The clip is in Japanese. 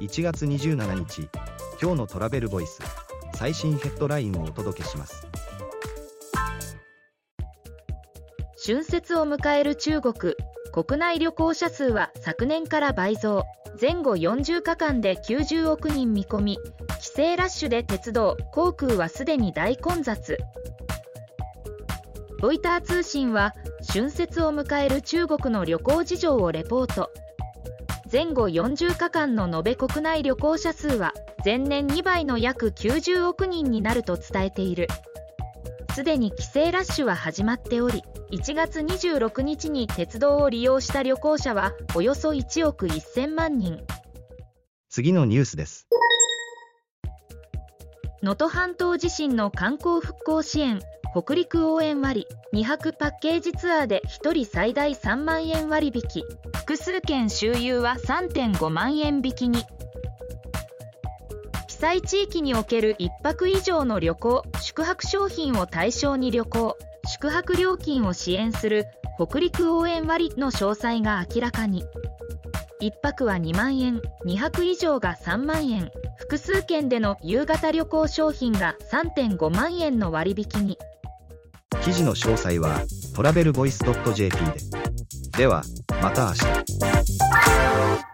1月27日今日のトラベルボイス最新ヘッドラインをお届けします。春節を迎える中国国内旅行者数は昨年から倍増。前後40日間で90億人見込み帰省ラッシュで鉄道航空はすでに大混雑。ロイター通信は春節を迎える中国の旅行事情をレポート。前後40日間の延べ国内旅行者数は前年2倍の約90億人になると伝えている。すでに帰省ラッシュは始まっており1月26日に鉄道を利用した旅行者はおよそ1億1000万人。次のニュースです。能登半島地震の観光復興支援北陸応援割2泊パッケージツアーで1人最大3万円割引。複数件周遊は3.5万円引きに。被災地域における1泊以上の旅行宿泊商品を対象に旅行宿泊料金を支援する北陸応援割の詳細が明らかに。1泊は2万円2泊以上が3万円。複数件での夕方旅行商品が3.5万円の割引に。記事の詳細は travelvoice.jp で。ではまた明日。